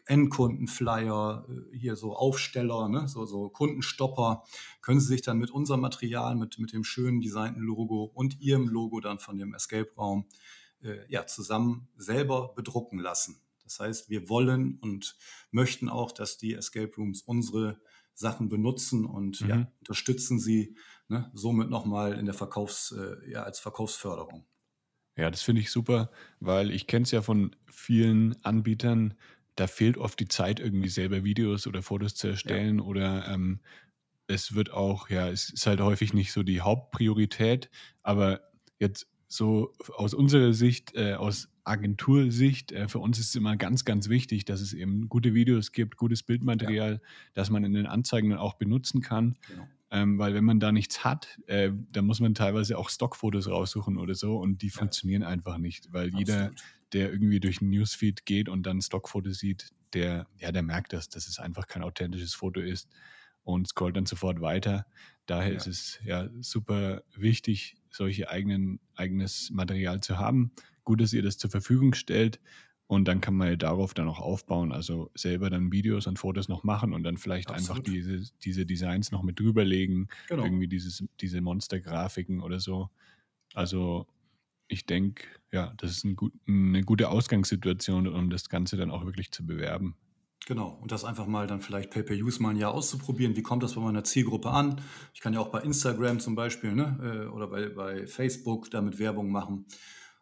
Endkundenflyer, äh, hier so Aufsteller, ne, so, so Kundenstopper, können Sie sich dann mit unserem Material, mit, mit dem schönen designten Logo und Ihrem Logo dann von dem Escape-Raum äh, ja, zusammen selber bedrucken lassen. Das heißt, wir wollen und möchten auch, dass die Escape Rooms unsere Sachen benutzen und mhm. ja, unterstützen sie ne, somit nochmal in der Verkaufs, äh, ja, als Verkaufsförderung. Ja, das finde ich super, weil ich kenne es ja von vielen Anbietern, da fehlt oft die Zeit, irgendwie selber Videos oder Fotos zu erstellen ja. oder ähm, es wird auch, ja, es ist halt häufig nicht so die Hauptpriorität, aber jetzt so aus unserer Sicht, äh, aus Agentursicht, äh, für uns ist es immer ganz, ganz wichtig, dass es eben gute Videos gibt, gutes Bildmaterial, ja. das man in den Anzeigen dann auch benutzen kann. Genau. Ähm, weil wenn man da nichts hat, äh, dann muss man teilweise auch Stockfotos raussuchen oder so und die ja. funktionieren einfach nicht, weil Absolut. jeder der irgendwie durch ein Newsfeed geht und dann Stockfoto sieht, der, ja, der merkt das, dass es einfach kein authentisches Foto ist und scrollt dann sofort weiter. Daher ja. ist es ja super wichtig, solche eigenen, eigenes Material zu haben. Gut, dass ihr das zur Verfügung stellt und dann kann man ja darauf dann auch aufbauen, also selber dann Videos und Fotos noch machen und dann vielleicht Absolut. einfach diese, diese Designs noch mit drüberlegen, genau. irgendwie dieses, diese Monster-Grafiken oder so. Also ich denke, ja, das ist ein gut, eine gute Ausgangssituation, um das Ganze dann auch wirklich zu bewerben. Genau, und das einfach mal dann vielleicht Pay-Per-Use mal ein Jahr auszuprobieren. Wie kommt das bei meiner Zielgruppe an? Ich kann ja auch bei Instagram zum Beispiel ne, äh, oder bei, bei Facebook damit Werbung machen.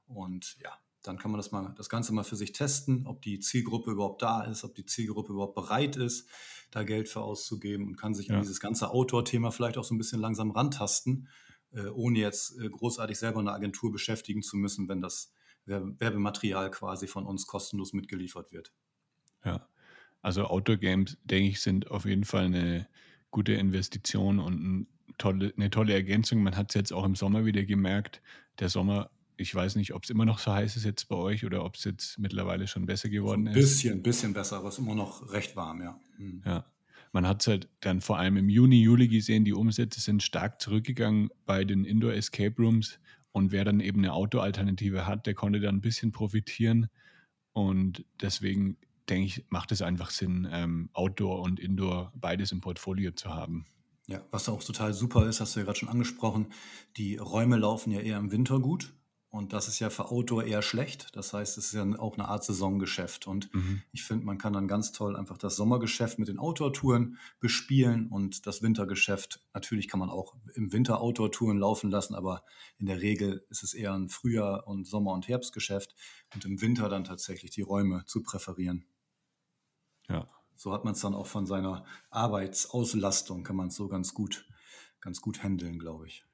Und ja, dann kann man das mal das Ganze mal für sich testen, ob die Zielgruppe überhaupt da ist, ob die Zielgruppe überhaupt bereit ist, da Geld für auszugeben und kann sich ja. an dieses ganze Outdoor-Thema vielleicht auch so ein bisschen langsam rantasten äh, ohne jetzt äh, großartig selber eine Agentur beschäftigen zu müssen, wenn das Werbematerial quasi von uns kostenlos mitgeliefert wird. Ja, also Outdoor Games, denke ich, sind auf jeden Fall eine gute Investition und ein tolle, eine tolle Ergänzung. Man hat es jetzt auch im Sommer wieder gemerkt. Der Sommer, ich weiß nicht, ob es immer noch so heiß ist jetzt bei euch oder ob es jetzt mittlerweile schon besser geworden ist. Ein bisschen, ein bisschen besser, aber es ist immer noch recht warm, ja. Mhm. Ja, man hat es halt dann vor allem im Juni, Juli gesehen, die Umsätze sind stark zurückgegangen bei den Indoor Escape Rooms. Und wer dann eben eine Outdoor-Alternative hat, der konnte dann ein bisschen profitieren. Und deswegen denke ich, macht es einfach Sinn, ähm, Outdoor und Indoor beides im Portfolio zu haben. Ja, was auch total super ist, hast du ja gerade schon angesprochen, die Räume laufen ja eher im Winter gut. Und das ist ja für Outdoor eher schlecht. Das heißt, es ist ja auch eine Art Saisongeschäft. Und mhm. ich finde, man kann dann ganz toll einfach das Sommergeschäft mit den Outdoor-Touren bespielen und das Wintergeschäft. Natürlich kann man auch im Winter Outdoor-Touren laufen lassen, aber in der Regel ist es eher ein Frühjahr- und Sommer- und Herbstgeschäft und im Winter dann tatsächlich die Räume zu präferieren. Ja. So hat man es dann auch von seiner Arbeitsauslastung, kann man es so ganz gut, ganz gut handeln, glaube ich.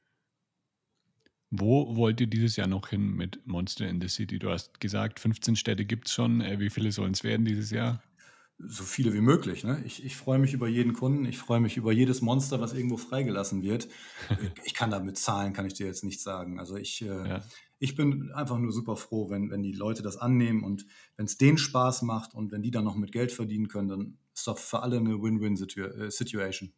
Wo wollt ihr dieses Jahr noch hin mit Monster in the City? Du hast gesagt, 15 Städte gibt es schon. Äh, wie viele sollen es werden dieses Jahr? So viele wie möglich. Ne? Ich, ich freue mich über jeden Kunden. Ich freue mich über jedes Monster, was irgendwo freigelassen wird. ich kann da mit Zahlen, kann ich dir jetzt nicht sagen. Also ich, äh, ja. Ich bin einfach nur super froh, wenn, wenn die Leute das annehmen und wenn es denen Spaß macht und wenn die dann noch mit Geld verdienen können, dann ist doch für alle eine Win-Win-Situation. Äh,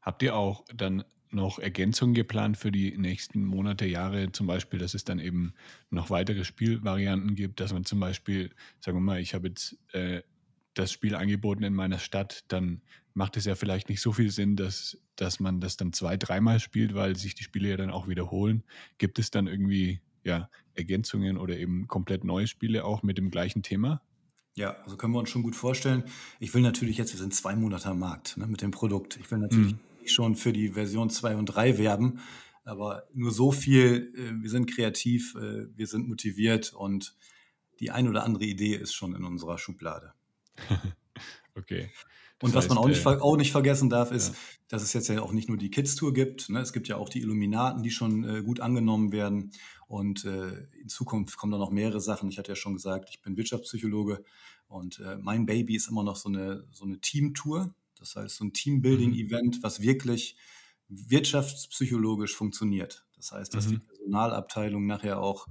Habt ihr auch dann noch Ergänzungen geplant für die nächsten Monate, Jahre? Zum Beispiel, dass es dann eben noch weitere Spielvarianten gibt, dass man zum Beispiel, sagen wir mal, ich habe jetzt äh, das Spiel angeboten in meiner Stadt, dann macht es ja vielleicht nicht so viel Sinn, dass, dass man das dann zwei, dreimal spielt, weil sich die Spiele ja dann auch wiederholen. Gibt es dann irgendwie ja, Ergänzungen oder eben komplett neue Spiele auch mit dem gleichen Thema? Ja, also können wir uns schon gut vorstellen. Ich will natürlich jetzt, wir sind zwei Monate am Markt ne, mit dem Produkt. Ich will natürlich mhm. schon für die Version 2 und 3 werben, aber nur so viel, äh, wir sind kreativ, äh, wir sind motiviert und die ein oder andere Idee ist schon in unserer Schublade. okay. Das und was heißt, man auch nicht, äh, auch nicht vergessen darf, ist, ja. dass es jetzt ja auch nicht nur die Kids-Tour gibt. Ne? Es gibt ja auch die Illuminaten, die schon äh, gut angenommen werden. Und äh, in Zukunft kommen da noch mehrere Sachen. Ich hatte ja schon gesagt, ich bin Wirtschaftspsychologe und äh, mein Baby ist immer noch so eine, so eine Team-Tour. Das heißt, so ein Teambuilding-Event, was wirklich wirtschaftspsychologisch funktioniert. Das heißt, dass mhm. die Personalabteilung nachher auch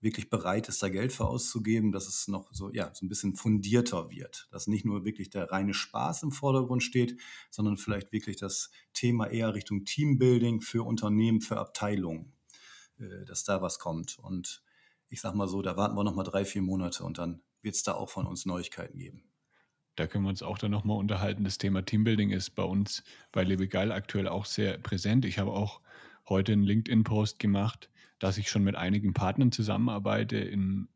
wirklich bereit ist, da Geld für auszugeben, dass es noch so, ja, so ein bisschen fundierter wird. Dass nicht nur wirklich der reine Spaß im Vordergrund steht, sondern vielleicht wirklich das Thema eher Richtung Teambuilding für Unternehmen, für Abteilungen, äh, dass da was kommt. Und ich sag mal so, da warten wir noch mal drei, vier Monate und dann wird es da auch von uns Neuigkeiten geben. Da können wir uns auch dann nochmal unterhalten. Das Thema Teambuilding ist bei uns bei Lebegeil aktuell auch sehr präsent. Ich habe auch heute einen LinkedIn-Post gemacht, dass ich schon mit einigen Partnern zusammenarbeite in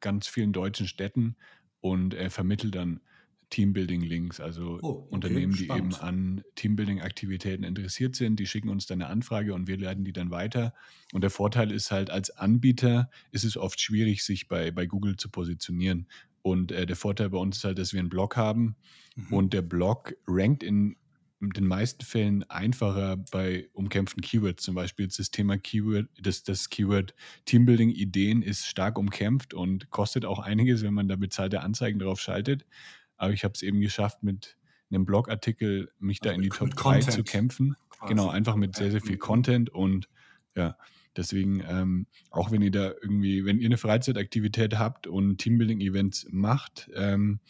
ganz vielen deutschen Städten und äh, vermittle dann Teambuilding-Links, also oh, okay, Unternehmen, die spannend. eben an Teambuilding-Aktivitäten interessiert sind, die schicken uns dann eine Anfrage und wir leiten die dann weiter. Und der Vorteil ist halt, als Anbieter ist es oft schwierig, sich bei, bei Google zu positionieren. Und äh, der Vorteil bei uns ist halt, dass wir einen Blog haben mhm. und der Blog rankt in den meisten Fällen einfacher bei umkämpften Keywords. Zum Beispiel das Thema Keyword, das, das Keyword Teambuilding Ideen ist stark umkämpft und kostet auch einiges, wenn man da bezahlte Anzeigen drauf schaltet. Aber ich habe es eben geschafft, mit einem Blogartikel mich also da in die Top 3 zu kämpfen. Quasi. Genau, einfach mit sehr, sehr viel Content und ja, deswegen, ähm, auch wenn ihr da irgendwie, wenn ihr eine Freizeitaktivität habt und Teambuilding-Events macht, ähm,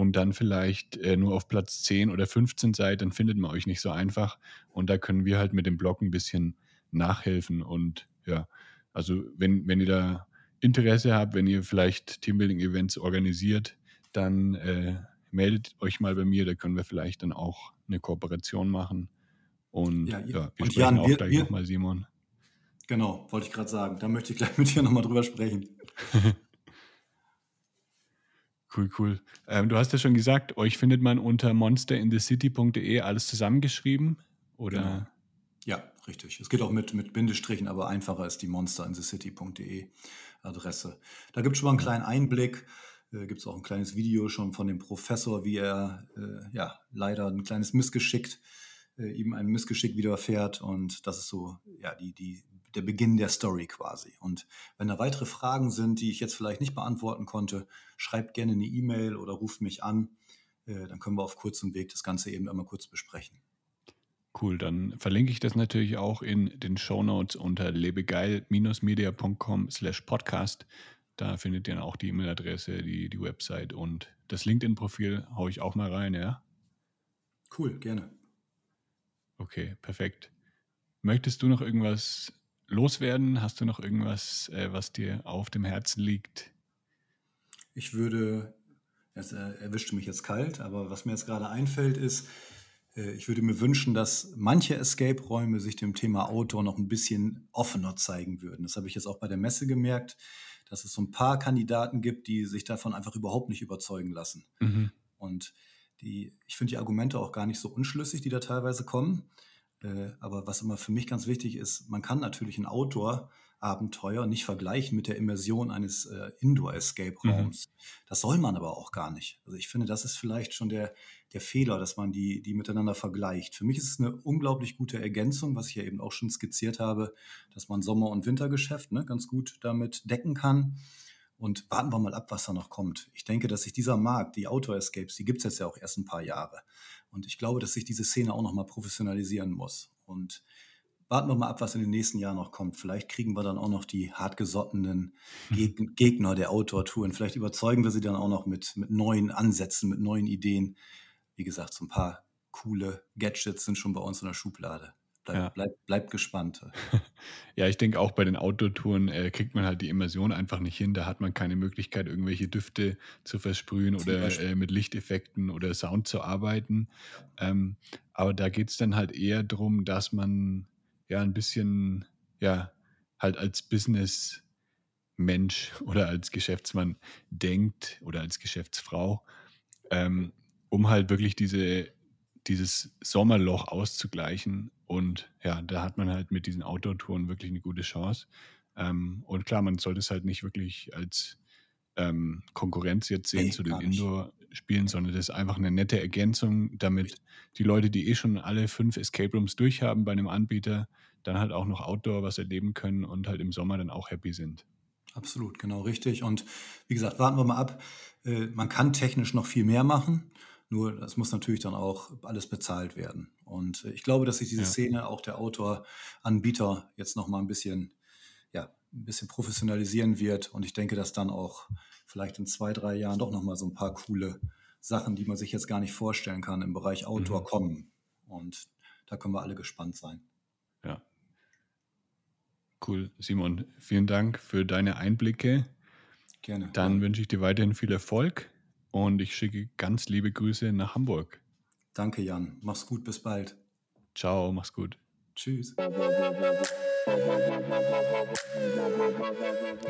und dann vielleicht äh, nur auf Platz 10 oder 15 seid, dann findet man euch nicht so einfach. Und da können wir halt mit dem Blog ein bisschen nachhelfen. Und ja, also wenn, wenn ihr da Interesse habt, wenn ihr vielleicht Teambuilding-Events organisiert, dann äh, meldet euch mal bei mir, da können wir vielleicht dann auch eine Kooperation machen. Und ja, ja wir und sprechen Jan, auch wir, gleich nochmal, Simon. Genau, wollte ich gerade sagen. Da möchte ich gleich mit dir nochmal drüber sprechen. Cool, cool. Ähm, du hast ja schon gesagt, euch findet man unter monsterinthecity.de alles zusammengeschrieben, oder? Genau. Ja, richtig. Es geht auch mit, mit Bindestrichen, aber einfacher ist die monsterinthecity.de Adresse. Da gibt es schon mal einen kleinen Einblick. Äh, gibt es auch ein kleines Video schon von dem Professor, wie er äh, ja leider ein kleines Missgeschick, äh, ihm ein Missgeschick widerfährt. Und das ist so ja die, die der Beginn der Story quasi. Und wenn da weitere Fragen sind, die ich jetzt vielleicht nicht beantworten konnte, schreibt gerne eine E-Mail oder ruft mich an. Äh, dann können wir auf kurzem Weg das Ganze eben einmal kurz besprechen. Cool, dann verlinke ich das natürlich auch in den Show Notes unter lebegeil-media.com slash podcast. Da findet ihr dann auch die E-Mail-Adresse, die, die Website und das LinkedIn-Profil haue ich auch mal rein, ja? Cool, gerne. Okay, perfekt. Möchtest du noch irgendwas loswerden? Hast du noch irgendwas, äh, was dir auf dem Herzen liegt? Ich würde, es äh, erwischte mich jetzt kalt, aber was mir jetzt gerade einfällt, ist, äh, ich würde mir wünschen, dass manche Escape-Räume sich dem Thema Outdoor noch ein bisschen offener zeigen würden. Das habe ich jetzt auch bei der Messe gemerkt, dass es so ein paar Kandidaten gibt, die sich davon einfach überhaupt nicht überzeugen lassen. Mhm. Und die, ich finde die Argumente auch gar nicht so unschlüssig, die da teilweise kommen. Äh, aber was immer für mich ganz wichtig ist, man kann natürlich ein Outdoor-Abenteuer nicht vergleichen mit der Immersion eines äh, Indoor-Escape-Raums. Mhm. Das soll man aber auch gar nicht. Also ich finde, das ist vielleicht schon der, der Fehler, dass man die, die miteinander vergleicht. Für mich ist es eine unglaublich gute Ergänzung, was ich ja eben auch schon skizziert habe, dass man Sommer- und Wintergeschäft ne, ganz gut damit decken kann. Und warten wir mal ab, was da noch kommt. Ich denke, dass sich dieser Markt, die Outdoor Escapes, die gibt es jetzt ja auch erst ein paar Jahre. Und ich glaube, dass sich diese Szene auch nochmal professionalisieren muss. Und warten wir mal ab, was in den nächsten Jahren noch kommt. Vielleicht kriegen wir dann auch noch die hartgesottenen Geg Gegner der Outdoor-Touren. Vielleicht überzeugen wir sie dann auch noch mit, mit neuen Ansätzen, mit neuen Ideen. Wie gesagt, so ein paar coole Gadgets sind schon bei uns in der Schublade. Bleib, ja. bleib, bleib gespannt. ja, ich denke auch bei den Outdoor-Touren äh, kriegt man halt die Immersion einfach nicht hin. Da hat man keine Möglichkeit, irgendwelche Düfte zu versprühen Zum oder äh, mit Lichteffekten oder Sound zu arbeiten. Ähm, aber da geht es dann halt eher darum, dass man ja ein bisschen, ja, halt als Business- Mensch oder als Geschäftsmann denkt oder als Geschäftsfrau, ähm, um halt wirklich diese, dieses Sommerloch auszugleichen. Und ja, da hat man halt mit diesen Outdoor-Touren wirklich eine gute Chance. Ähm, und klar, man sollte es halt nicht wirklich als ähm, Konkurrenz jetzt sehen nee, zu den Indoor-Spielen, sondern das ist einfach eine nette Ergänzung, damit die Leute, die eh schon alle fünf Escape Rooms durchhaben bei einem Anbieter, dann halt auch noch Outdoor was erleben können und halt im Sommer dann auch happy sind. Absolut, genau richtig. Und wie gesagt, warten wir mal ab. Äh, man kann technisch noch viel mehr machen, nur das muss natürlich dann auch alles bezahlt werden. Und äh, ich glaube, dass sich diese ja. Szene auch der Outdoor-Anbieter jetzt noch mal ein bisschen, ja, ein bisschen professionalisieren wird. Und ich denke, dass dann auch vielleicht in zwei, drei Jahren doch noch mal so ein paar coole Sachen, die man sich jetzt gar nicht vorstellen kann, im Bereich Outdoor mhm. kommen. Und da können wir alle gespannt sein. Ja, Cool, Simon. Vielen Dank für deine Einblicke. Gerne. Dann wünsche ich dir weiterhin viel Erfolg und ich schicke ganz liebe Grüße nach Hamburg. Danke, Jan. Mach's gut, bis bald. Ciao, mach's gut. Tschüss.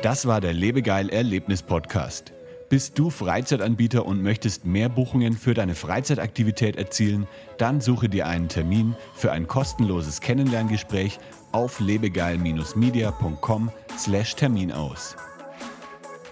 Das war der Lebegeil Erlebnis Podcast. Bist du Freizeitanbieter und möchtest mehr Buchungen für deine Freizeitaktivität erzielen? Dann suche dir einen Termin für ein kostenloses Kennenlerngespräch auf lebegeil-media.com/termin aus.